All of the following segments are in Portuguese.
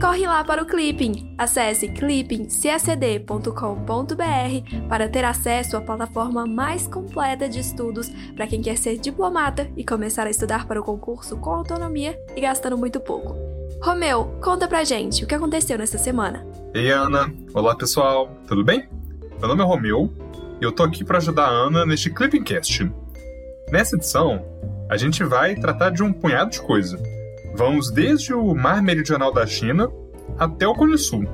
Corre lá para o Clipping! Acesse clippingcacd.com.br para ter acesso à plataforma mais completa de estudos para quem quer ser diplomata e começar a estudar para o concurso com autonomia e gastando muito pouco. Romeu, conta pra gente o que aconteceu nessa semana. Ei, Ana. Olá, pessoal. Tudo bem? Meu nome é Romeu e eu tô aqui para ajudar a Ana neste Clippingcast. Nessa edição, a gente vai tratar de um punhado de coisa Vamos desde o Mar Meridional da China até o Cone Sul,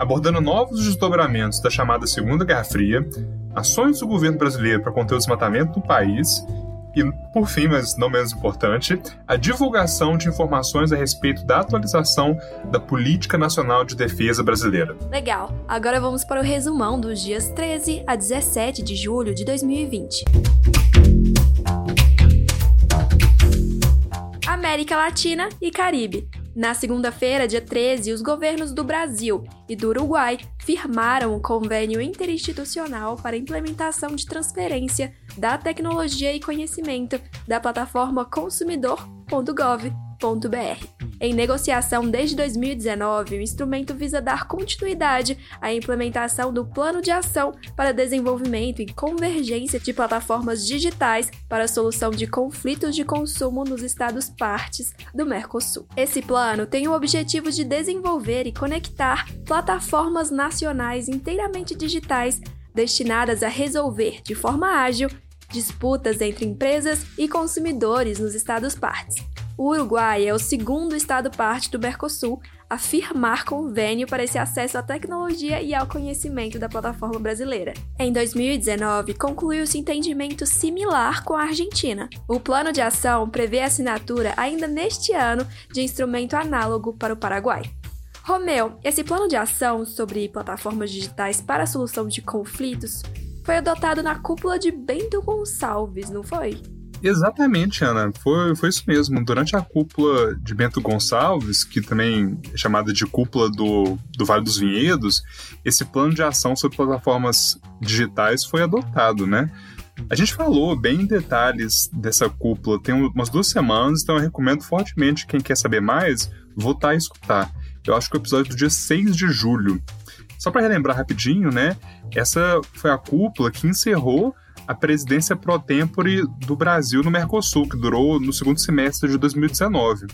abordando novos desdobramentos da chamada Segunda Guerra Fria, ações do governo brasileiro para conter o desmatamento do país e, por fim, mas não menos importante, a divulgação de informações a respeito da atualização da Política Nacional de Defesa Brasileira. Legal! Agora vamos para o resumão dos dias 13 a 17 de julho de 2020. América Latina e Caribe. Na segunda-feira, dia 13, os governos do Brasil e do Uruguai firmaram um convênio interinstitucional para implementação de transferência da tecnologia e conhecimento da plataforma consumidor.gov em negociação desde 2019, o instrumento visa dar continuidade à implementação do Plano de Ação para Desenvolvimento e Convergência de Plataformas Digitais para a Solução de Conflitos de Consumo nos Estados partes do Mercosul. Esse plano tem o objetivo de desenvolver e conectar plataformas nacionais inteiramente digitais destinadas a resolver de forma ágil disputas entre empresas e consumidores nos Estados partes. O Uruguai é o segundo estado parte do Mercosul a firmar convênio para esse acesso à tecnologia e ao conhecimento da plataforma brasileira. Em 2019, concluiu-se entendimento similar com a Argentina. O plano de ação prevê a assinatura ainda neste ano de instrumento análogo para o Paraguai. Romeu, esse plano de ação sobre plataformas digitais para a solução de conflitos foi adotado na cúpula de Bento Gonçalves, não foi? Exatamente, Ana. Foi, foi isso mesmo. Durante a cúpula de Bento Gonçalves, que também é chamada de cúpula do, do Vale dos Vinhedos, esse plano de ação sobre plataformas digitais foi adotado, né? A gente falou bem em detalhes dessa cúpula tem umas duas semanas, então eu recomendo fortemente quem quer saber mais, voltar a escutar. Eu acho que o episódio do dia 6 de julho. Só para relembrar rapidinho, né? Essa foi a cúpula que encerrou a presidência pro tempore do Brasil no Mercosul, que durou no segundo semestre de 2019.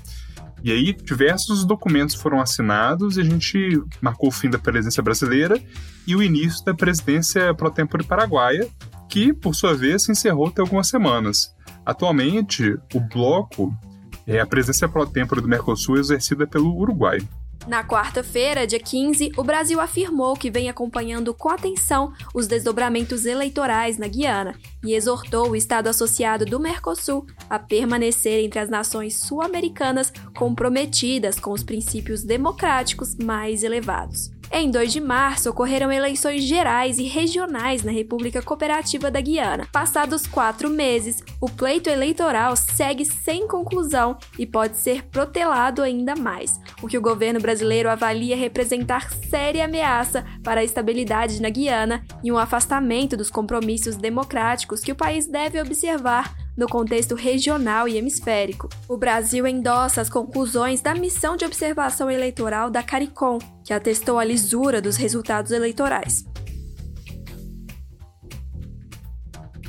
E aí, diversos documentos foram assinados e a gente marcou o fim da presidência brasileira e o início da presidência pro tempore paraguaia, que, por sua vez, se encerrou até algumas semanas. Atualmente, o bloco é a presidência pro tempore do Mercosul exercida pelo Uruguai. Na quarta-feira, dia 15, o Brasil afirmou que vem acompanhando com atenção os desdobramentos eleitorais na Guiana e exortou o Estado associado do Mercosul a permanecer entre as nações sul-americanas comprometidas com os princípios democráticos mais elevados. Em 2 de março, ocorreram eleições gerais e regionais na República Cooperativa da Guiana. Passados quatro meses, o pleito eleitoral segue sem conclusão e pode ser protelado ainda mais, o que o governo brasileiro avalia representar séria ameaça para a estabilidade na Guiana e um afastamento dos compromissos democráticos que o país deve observar no contexto regional e hemisférico. O Brasil endossa as conclusões da missão de observação eleitoral da CARICOM, que atestou a lisura dos resultados eleitorais.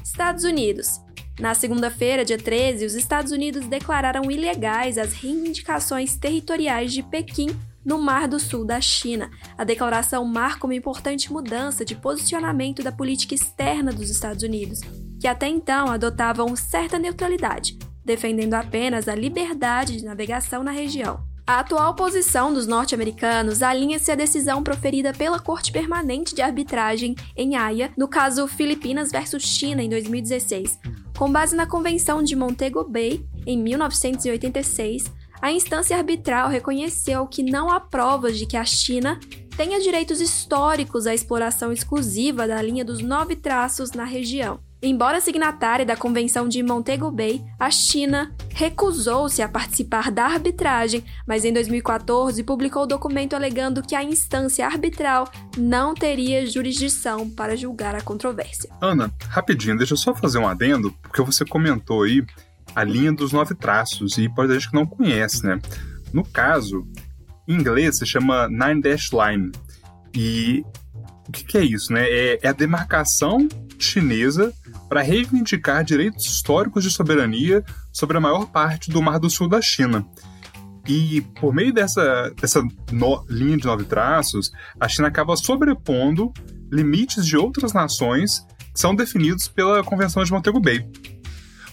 Estados Unidos. Na segunda-feira, dia 13, os Estados Unidos declararam ilegais as reivindicações territoriais de Pequim no Mar do Sul da China. A declaração marca uma importante mudança de posicionamento da política externa dos Estados Unidos, que até então adotavam certa neutralidade, defendendo apenas a liberdade de navegação na região. A atual posição dos norte-americanos alinha-se à decisão proferida pela Corte Permanente de Arbitragem em Haia no caso Filipinas versus China em 2016. Com base na Convenção de Montego Bay, em 1986, a instância arbitral reconheceu que não há provas de que a China tenha direitos históricos à exploração exclusiva da linha dos nove traços na região. Embora signatária da Convenção de Montego Bay, a China recusou-se a participar da arbitragem, mas em 2014 publicou o documento alegando que a instância arbitral não teria jurisdição para julgar a controvérsia. Ana, rapidinho, deixa eu só fazer um adendo, porque você comentou aí a linha dos nove traços, e pode gente que não conhece, né? No caso, em inglês se chama Nine Dash Line. E o que, que é isso, né? É, é a demarcação chinesa para reivindicar direitos históricos de soberania sobre a maior parte do Mar do Sul da China. E por meio dessa, dessa no, linha de nove traços, a China acaba sobrepondo limites de outras nações que são definidos pela Convenção de Montego Bay.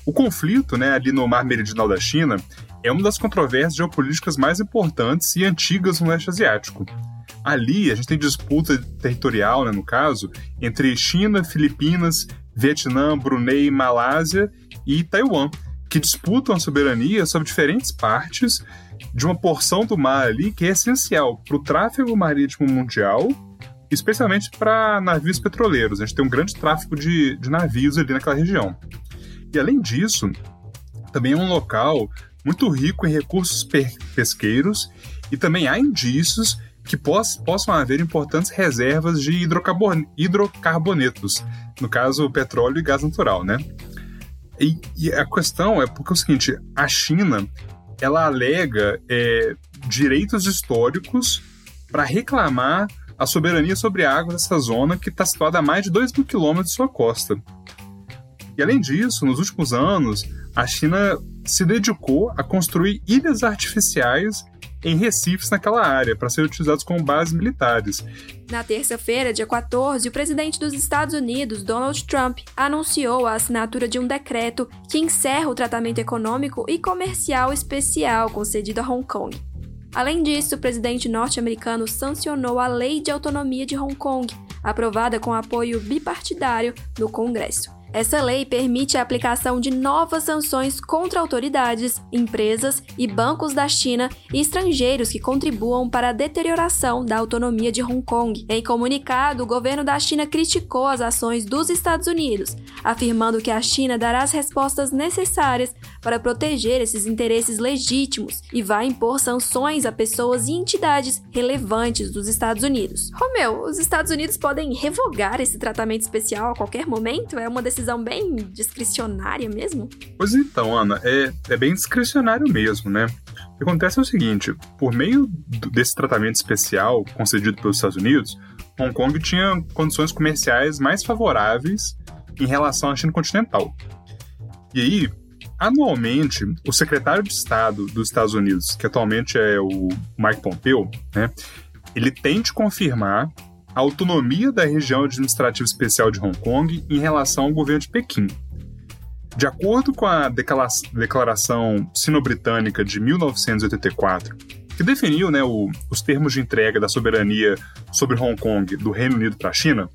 O conflito né, ali no Mar Meridional da China é uma das controvérsias geopolíticas mais importantes e antigas no leste asiático. Ali a gente tem disputa territorial, né, no caso, entre China, Filipinas, Vietnã, Brunei, Malásia e Taiwan, que disputam a soberania sobre diferentes partes de uma porção do mar ali que é essencial para o tráfego marítimo mundial, especialmente para navios petroleiros. A gente tem um grande tráfego de, de navios ali naquela região. E além disso, também é um local muito rico em recursos pesqueiros e também há indícios que poss possam haver importantes reservas de hidrocarbonetos, no caso, petróleo e gás natural, né? E, e, a questão é porque é o seguinte, a China, ela alega é, direitos históricos para reclamar a soberania sobre a água dessa zona que está situada a mais de 2 mil quilômetros de sua costa. E além disso, nos últimos anos, a China se dedicou a construir ilhas artificiais em recifes naquela área, para serem utilizados como bases militares. Na terça-feira, dia 14, o presidente dos Estados Unidos, Donald Trump, anunciou a assinatura de um decreto que encerra o tratamento econômico e comercial especial concedido a Hong Kong. Além disso, o presidente norte-americano sancionou a Lei de Autonomia de Hong Kong, aprovada com apoio bipartidário no Congresso. Essa lei permite a aplicação de novas sanções contra autoridades, empresas e bancos da China e estrangeiros que contribuam para a deterioração da autonomia de Hong Kong. Em comunicado, o governo da China criticou as ações dos Estados Unidos, afirmando que a China dará as respostas necessárias para proteger esses interesses legítimos e vai impor sanções a pessoas e entidades relevantes dos Estados Unidos. Romeu, os Estados Unidos podem revogar esse tratamento especial a qualquer momento? É uma decisão bem discricionária mesmo? Pois então, Ana, é, é bem discricionário mesmo, né? O que acontece é o seguinte: por meio desse tratamento especial concedido pelos Estados Unidos, Hong Kong tinha condições comerciais mais favoráveis em relação à China continental. E aí, anualmente, o secretário de Estado dos Estados Unidos, que atualmente é o Mike Pompeo, né, ele tem de confirmar a autonomia da região administrativa especial de Hong Kong em relação ao governo de Pequim. De acordo com a Declaração Sino-Britânica de 1984, que definiu né, o, os termos de entrega da soberania sobre Hong Kong do Reino Unido para a China,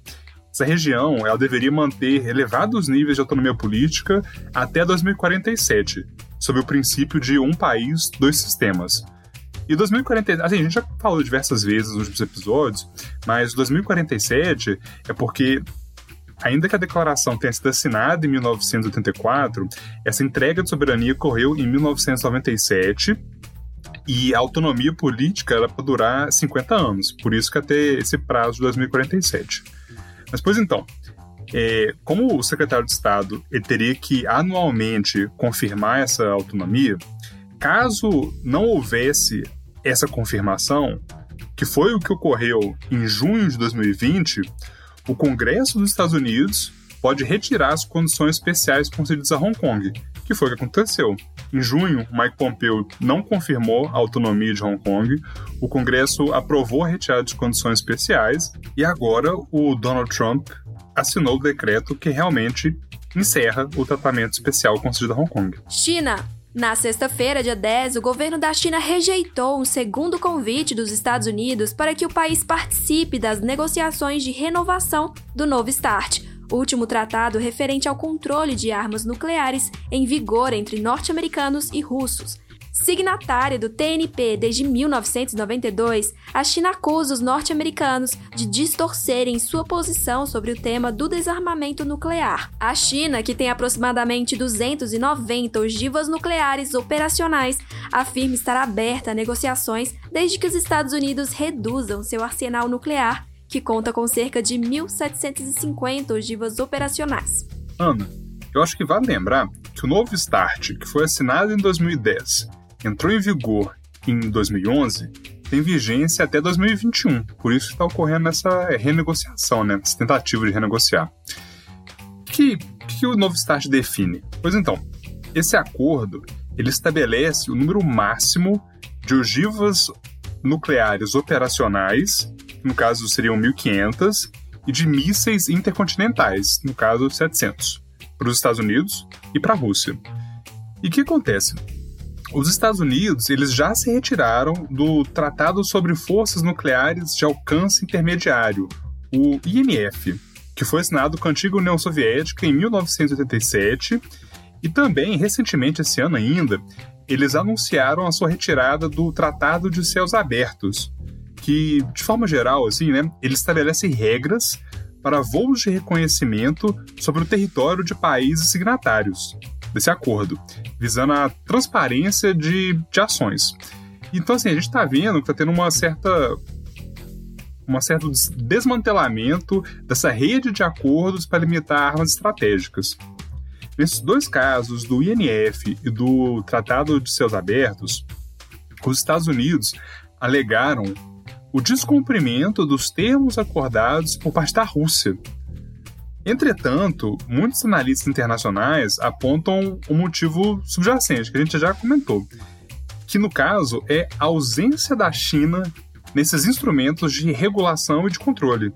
essa região ela deveria manter elevados níveis de autonomia política até 2047, sob o princípio de um país, dois sistemas, e 2047, assim, a gente já falou diversas vezes nos últimos episódios, mas 2047 é porque ainda que a declaração tenha sido assinada em 1984, essa entrega de soberania ocorreu em 1997 e a autonomia política era para durar 50 anos, por isso que até esse prazo de 2047. Mas, pois então, é, como o secretário de Estado teria que anualmente confirmar essa autonomia, caso não houvesse essa confirmação, que foi o que ocorreu em junho de 2020, o Congresso dos Estados Unidos pode retirar as condições especiais concedidas a Hong Kong, que foi o que aconteceu. Em junho, Mike Pompeo não confirmou a autonomia de Hong Kong, o Congresso aprovou a retirada de condições especiais e agora o Donald Trump assinou o decreto que realmente encerra o tratamento especial concedido a Hong Kong. China, na sexta-feira, dia 10, o governo da China rejeitou um segundo convite dos Estados Unidos para que o país participe das negociações de renovação do Novo START, último tratado referente ao controle de armas nucleares em vigor entre norte-americanos e russos. Signatária do TNP desde 1992, a China acusa os norte-americanos de distorcerem sua posição sobre o tema do desarmamento nuclear. A China, que tem aproximadamente 290 ogivas nucleares operacionais, afirma estar aberta a negociações desde que os Estados Unidos reduzam seu arsenal nuclear, que conta com cerca de 1.750 ogivas operacionais. Ana, eu acho que vale lembrar que o novo START, que foi assinado em 2010, entrou em vigor em 2011, tem vigência até 2021. Por isso está ocorrendo essa renegociação, né? essa tentativa de renegociar. O que, que o novo START define? Pois então, esse acordo ele estabelece o número máximo de ogivas nucleares operacionais, no caso seriam 1.500, e de mísseis intercontinentais, no caso 700, para os Estados Unidos e para a Rússia. E o que acontece? Os Estados Unidos eles já se retiraram do Tratado sobre Forças Nucleares de Alcance Intermediário, o INF, que foi assinado com a antiga União Soviética em 1987, e também, recentemente, esse ano ainda, eles anunciaram a sua retirada do Tratado de Céus Abertos, que, de forma geral, assim, né, ele estabelece regras para voos de reconhecimento sobre o território de países signatários desse acordo, visando a transparência de, de ações. Então, assim, a gente está vendo que está tendo uma certa um certo desmantelamento dessa rede de acordos para limitar armas estratégicas. Nesses dois casos, do INF e do Tratado de Céus Abertos, os Estados Unidos alegaram o descumprimento dos termos acordados por parte da Rússia, Entretanto, muitos analistas internacionais apontam um motivo subjacente, que a gente já comentou, que no caso é a ausência da China nesses instrumentos de regulação e de controle,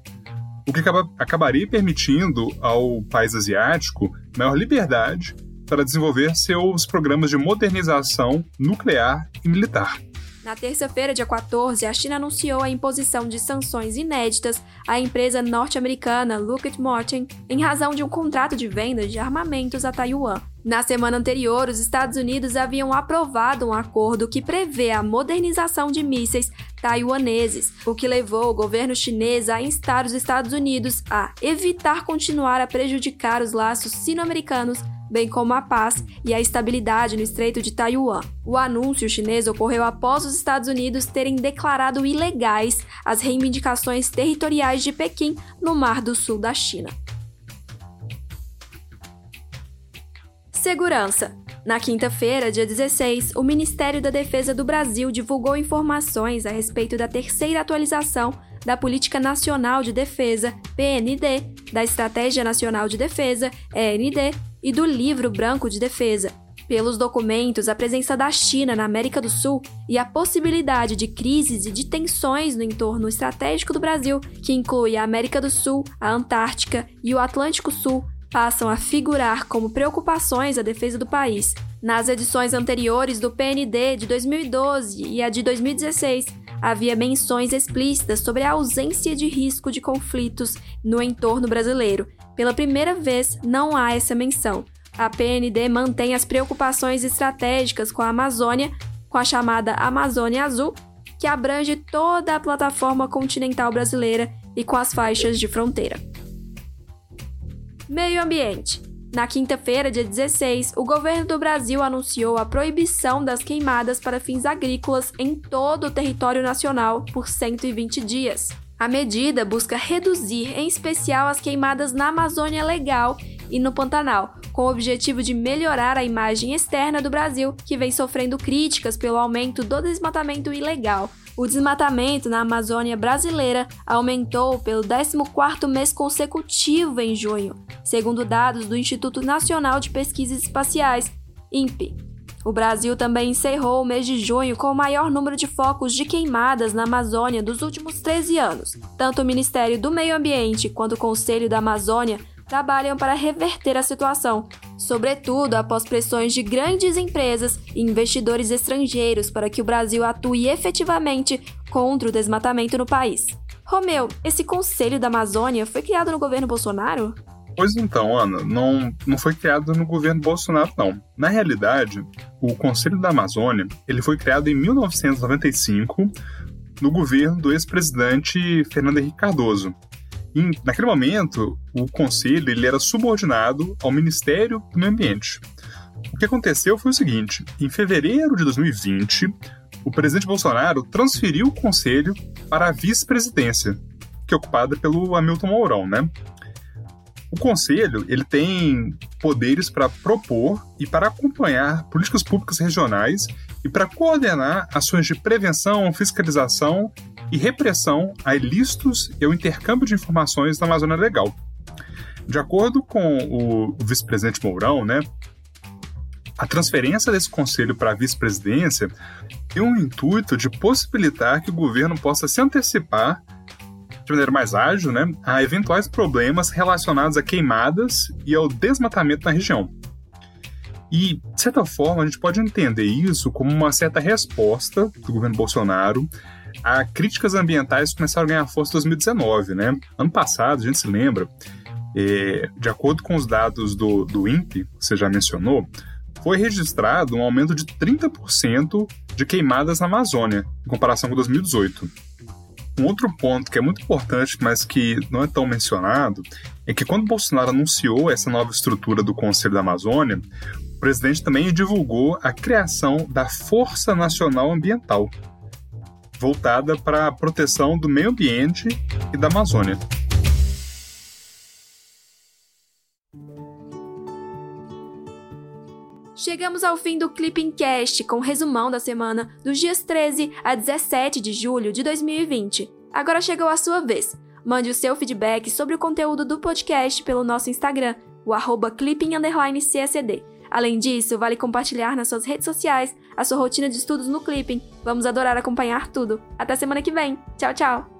o que acaba, acabaria permitindo ao país asiático maior liberdade para desenvolver seus programas de modernização nuclear e militar. Na terça-feira, dia 14, a China anunciou a imposição de sanções inéditas à empresa norte-americana Lockheed Martin em razão de um contrato de venda de armamentos a Taiwan. Na semana anterior, os Estados Unidos haviam aprovado um acordo que prevê a modernização de mísseis taiwaneses, o que levou o governo chinês a instar os Estados Unidos a evitar continuar a prejudicar os laços sino-americanos bem como a paz e a estabilidade no Estreito de Taiwan. O anúncio chinês ocorreu após os Estados Unidos terem declarado ilegais as reivindicações territoriais de Pequim no Mar do Sul da China. Segurança. Na quinta-feira, dia 16, o Ministério da Defesa do Brasil divulgou informações a respeito da terceira atualização da Política Nacional de Defesa, PND, da Estratégia Nacional de Defesa, END, e do Livro Branco de Defesa. Pelos documentos, a presença da China na América do Sul e a possibilidade de crises e de tensões no entorno estratégico do Brasil, que inclui a América do Sul, a Antártica e o Atlântico Sul, passam a figurar como preocupações à defesa do país. Nas edições anteriores do PND de 2012 e a de 2016, havia menções explícitas sobre a ausência de risco de conflitos no entorno brasileiro. Pela primeira vez, não há essa menção. A PND mantém as preocupações estratégicas com a Amazônia, com a chamada Amazônia Azul, que abrange toda a plataforma continental brasileira e com as faixas de fronteira. Meio Ambiente. Na quinta-feira, dia 16, o governo do Brasil anunciou a proibição das queimadas para fins agrícolas em todo o território nacional por 120 dias. A medida busca reduzir, em especial, as queimadas na Amazônia Legal e no Pantanal, com o objetivo de melhorar a imagem externa do Brasil, que vem sofrendo críticas pelo aumento do desmatamento ilegal, o desmatamento na Amazônia brasileira aumentou pelo 14º mês consecutivo em junho, segundo dados do Instituto Nacional de Pesquisas Espaciais, INPE. O Brasil também encerrou o mês de junho com o maior número de focos de queimadas na Amazônia dos últimos 13 anos. Tanto o Ministério do Meio Ambiente quanto o Conselho da Amazônia trabalham para reverter a situação, sobretudo após pressões de grandes empresas e investidores estrangeiros para que o Brasil atue efetivamente contra o desmatamento no país. Romeu, esse Conselho da Amazônia foi criado no governo Bolsonaro? Pois então, Ana, não, não foi criado no governo Bolsonaro, não. Na realidade, o Conselho da Amazônia ele foi criado em 1995 no governo do ex-presidente Fernando Henrique Cardoso. E, naquele momento, o conselho ele era subordinado ao Ministério do Meio Ambiente. O que aconteceu foi o seguinte: em fevereiro de 2020, o presidente Bolsonaro transferiu o conselho para a vice-presidência, que é ocupada pelo Hamilton Mourão, né? O conselho ele tem poderes para propor e para acompanhar políticas públicas regionais e para coordenar ações de prevenção, fiscalização e repressão a ilícitos e ao intercâmbio de informações na Amazônia Legal. De acordo com o vice-presidente Mourão, né, a transferência desse conselho para a vice-presidência tem um intuito de possibilitar que o governo possa se antecipar de maneira mais ágil né, a eventuais problemas relacionados a queimadas e ao desmatamento na região. E, de certa forma, a gente pode entender isso como uma certa resposta do governo Bolsonaro a críticas ambientais que começaram a ganhar força em 2019. Né? Ano passado, a gente se lembra, é, de acordo com os dados do, do INPE, que você já mencionou, foi registrado um aumento de 30% de queimadas na Amazônia, em comparação com 2018. Um outro ponto que é muito importante, mas que não é tão mencionado, é que quando Bolsonaro anunciou essa nova estrutura do Conselho da Amazônia, o presidente também divulgou a criação da Força Nacional Ambiental, voltada para a proteção do meio ambiente e da Amazônia. Chegamos ao fim do Clipping Cast com resumão da semana dos dias 13 a 17 de julho de 2020. Agora chegou a sua vez. Mande o seu feedback sobre o conteúdo do podcast pelo nosso Instagram, o arroba clipping__csd. Além disso, vale compartilhar nas suas redes sociais a sua rotina de estudos no Clipping. Vamos adorar acompanhar tudo. Até semana que vem. Tchau, tchau!